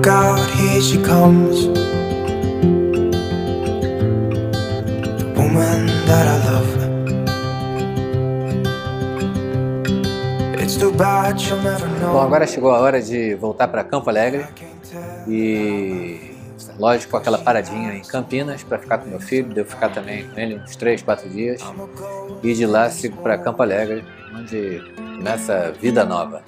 Look out, here she comes. The woman that I love. It's too bad never know. Bom, agora chegou a hora de voltar para Campo Alegre e, lógico, aquela paradinha em Campinas para ficar com meu filho. Devo ficar também com ele uns 3, 4 dias. E de lá sigo para Campo Alegre, onde começa vida nova.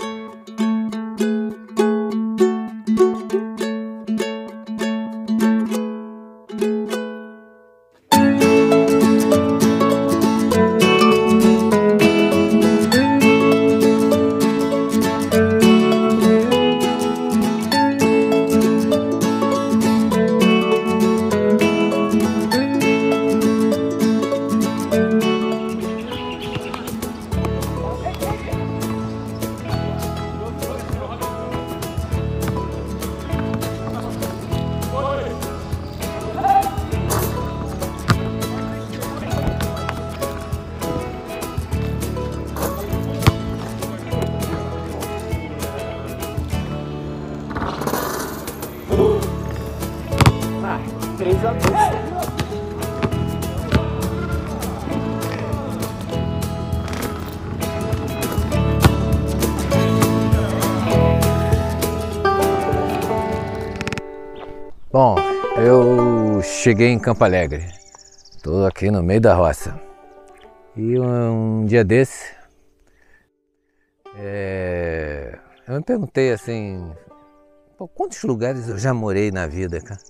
Bom, eu cheguei em Campo Alegre. Estou aqui no meio da roça. E um, dia desse, é, eu me perguntei assim, quantos lugares eu já morei na vida, cara?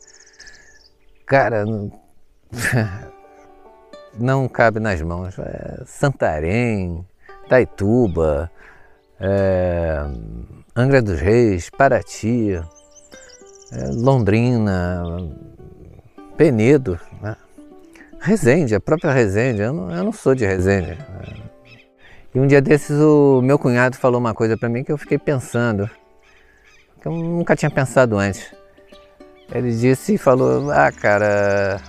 Cara, não, não cabe nas mãos. É, Santarém, Taituba, é, Angra dos Reis, Paraty, é, Londrina, Penedo, né? Resende, a própria Resende. Eu não, eu não sou de Resende. E um dia desses o meu cunhado falou uma coisa para mim que eu fiquei pensando, que eu nunca tinha pensado antes. Ele disse e falou: Ah, cara,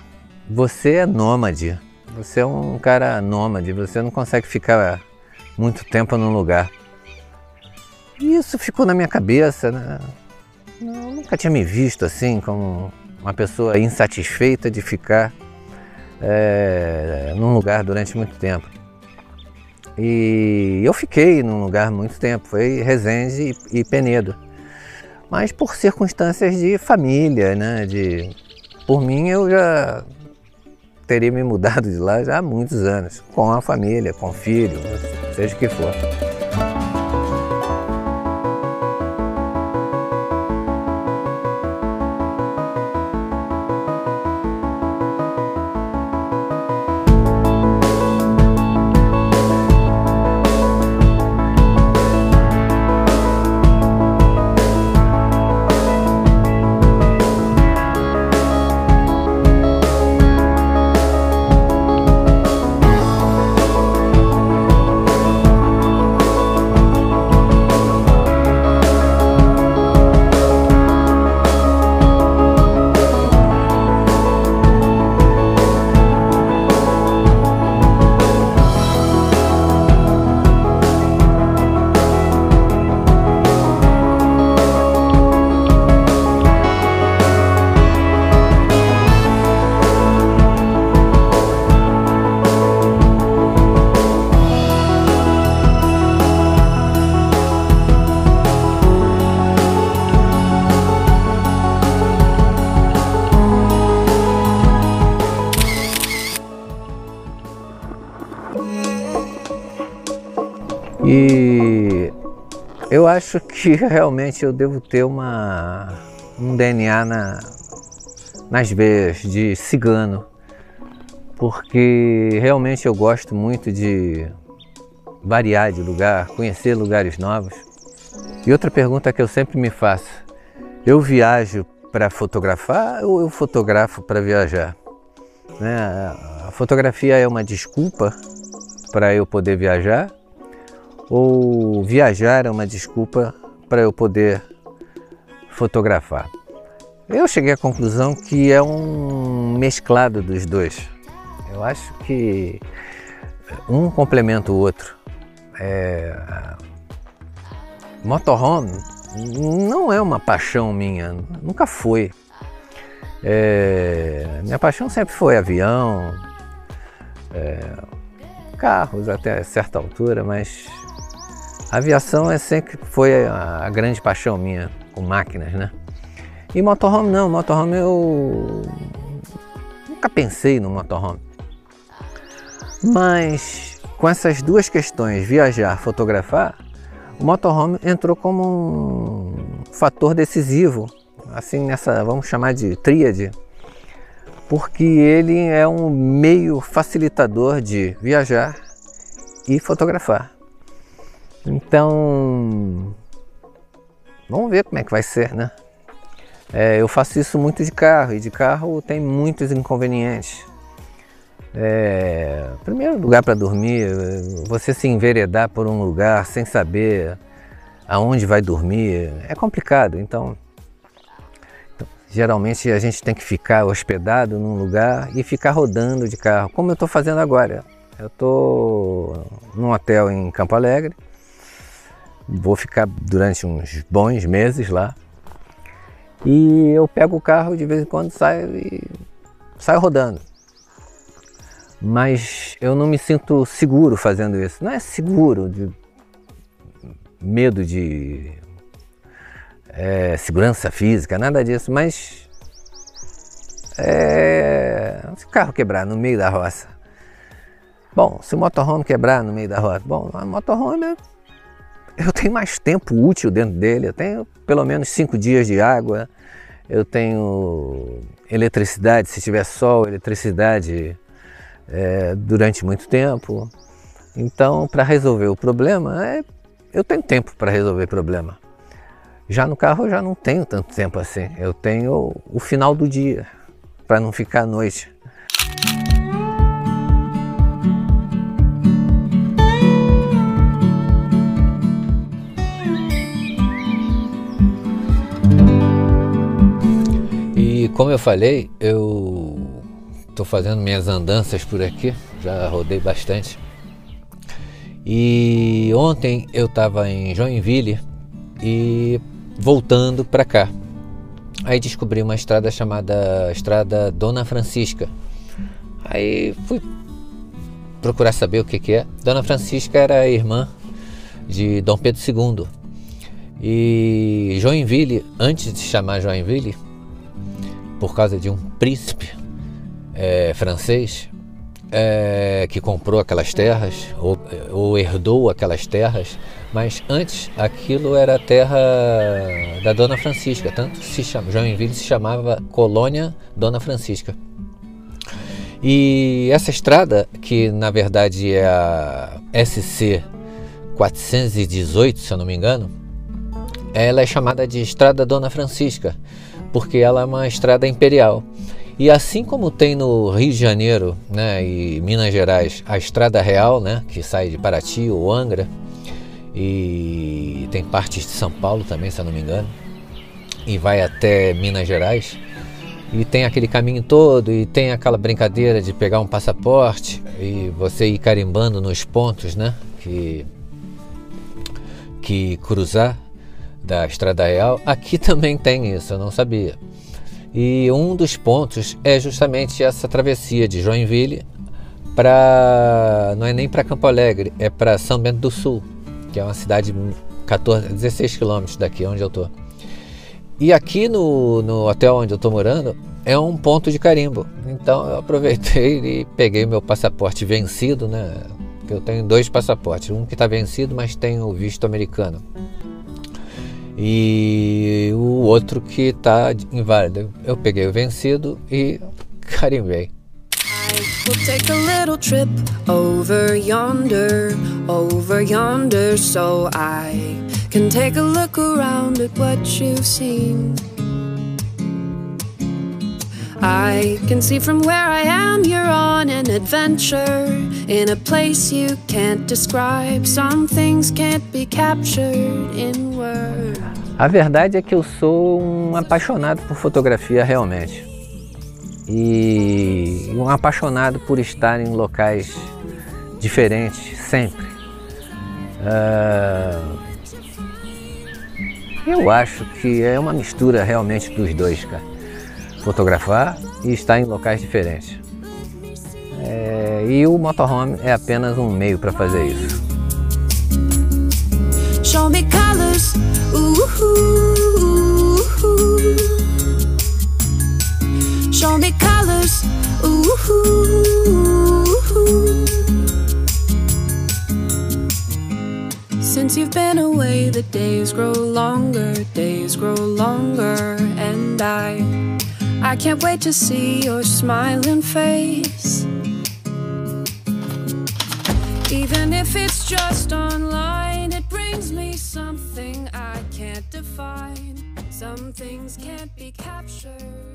você é nômade. Você é um cara nômade. Você não consegue ficar muito tempo num lugar. E isso ficou na minha cabeça, né? Eu nunca tinha me visto assim, como uma pessoa insatisfeita de ficar é, num lugar durante muito tempo. E eu fiquei num lugar muito tempo, foi Resende e, e Penedo. Mas por circunstâncias de família, né? De, por mim eu já teria me mudado de lá já há muitos anos, com a família, com filho, seja o que for. E eu acho que realmente eu devo ter uma, um DNA na, nas veias de cigano, porque realmente eu gosto muito de variar de lugar, conhecer lugares novos. E outra pergunta que eu sempre me faço: eu viajo para fotografar ou eu fotografo para viajar? Né? A fotografia é uma desculpa para eu poder viajar ou viajar é uma desculpa para eu poder fotografar. Eu cheguei à conclusão que é um mesclado dos dois. Eu acho que um complementa o outro. É... Motorhome não é uma paixão minha, nunca foi. É, minha paixão sempre foi avião, é, carros até certa altura, mas a aviação é sempre foi a, a grande paixão minha com máquinas, né? E motorhome não, motorhome eu nunca pensei no motorhome. Mas com essas duas questões, viajar, fotografar, o motorhome entrou como um fator decisivo, assim nessa, vamos chamar de tríade, porque ele é um meio facilitador de viajar e fotografar. Então, vamos ver como é que vai ser, né? É, eu faço isso muito de carro e de carro tem muitos inconvenientes. É, primeiro lugar para dormir, você se enveredar por um lugar sem saber aonde vai dormir é complicado. Então, então, geralmente a gente tem que ficar hospedado num lugar e ficar rodando de carro, como eu estou fazendo agora. Eu estou num hotel em Campo Alegre, vou ficar durante uns bons meses lá e eu pego o carro de vez em quando saio e saio rodando mas eu não me sinto seguro fazendo isso. Não é seguro, de medo de é, segurança física, nada disso, mas é, se o carro quebrar no meio da roça. Bom, se o motorhome quebrar no meio da roça, bom, o motorhome eu tenho mais tempo útil dentro dele, eu tenho pelo menos cinco dias de água, eu tenho eletricidade, se tiver sol, eletricidade é, durante muito tempo. Então, para resolver o problema, é, eu tenho tempo para resolver problema. Já no carro eu já não tenho tanto tempo assim. Eu tenho o final do dia para não ficar à noite. Como eu falei, eu Estou fazendo minhas andanças por aqui, já rodei bastante. E ontem eu estava em Joinville e voltando para cá. Aí descobri uma estrada chamada Estrada Dona Francisca. Aí fui procurar saber o que, que é. Dona Francisca era a irmã de Dom Pedro II. E Joinville, antes de chamar Joinville, por causa de um príncipe é, francês é, que comprou aquelas terras ou, ou, herdou aquelas terras, mas antes aquilo era terra da Dona Francisca, tanto se chama, Joinville se chamava Colônia Dona Francisca. E essa estrada, que na verdade é a SC 418, se eu não me engano, ela é chamada de Estrada Dona Francisca, porque ela é uma estrada imperial. E assim como tem no Rio de Janeiro né, e Minas Gerais a Estrada Real, né, que sai de Paraty ou Angra, e tem partes de São Paulo também, se eu não me engano, e vai até Minas Gerais, e tem aquele caminho todo, e tem aquela brincadeira de pegar um passaporte e você ir carimbando nos pontos né, que, que cruzar da Estrada Real. Aqui também tem isso, eu não sabia. E um dos pontos é justamente essa travessia de Joinville para não é nem para Campo Alegre, é para São Bento do Sul, que é uma cidade 14, 16 quilômetros daqui onde eu tô. E aqui no, no hotel onde eu estou morando é um ponto de carimbo. Então eu aproveitei e peguei meu passaporte vencido, né? Eu tenho dois passaportes, um que está vencido, mas tem o visto americano e o outro que está inválido. Eu peguei o vencido e carimbei. We'll take a little trip over yonder, over yonder, so I can take a look around at what you've seen. I can see from where I am you're on an adventure in a place you can't describe. Some things can't be captured in words. A verdade é que eu sou um apaixonado por fotografia realmente. E um apaixonado por estar em locais diferentes sempre. Uh, Eu acho que é uma mistura realmente dos dois, cara. Fotografar e estar em locais diferentes. É, e o motorhome é apenas um meio para fazer isso. Show me colors. Colors. Since you've been away, the days grow longer, days grow longer, and I, I can't wait to see your smiling face. Even if it's just online, it brings me something I can't define. Some things can't be captured.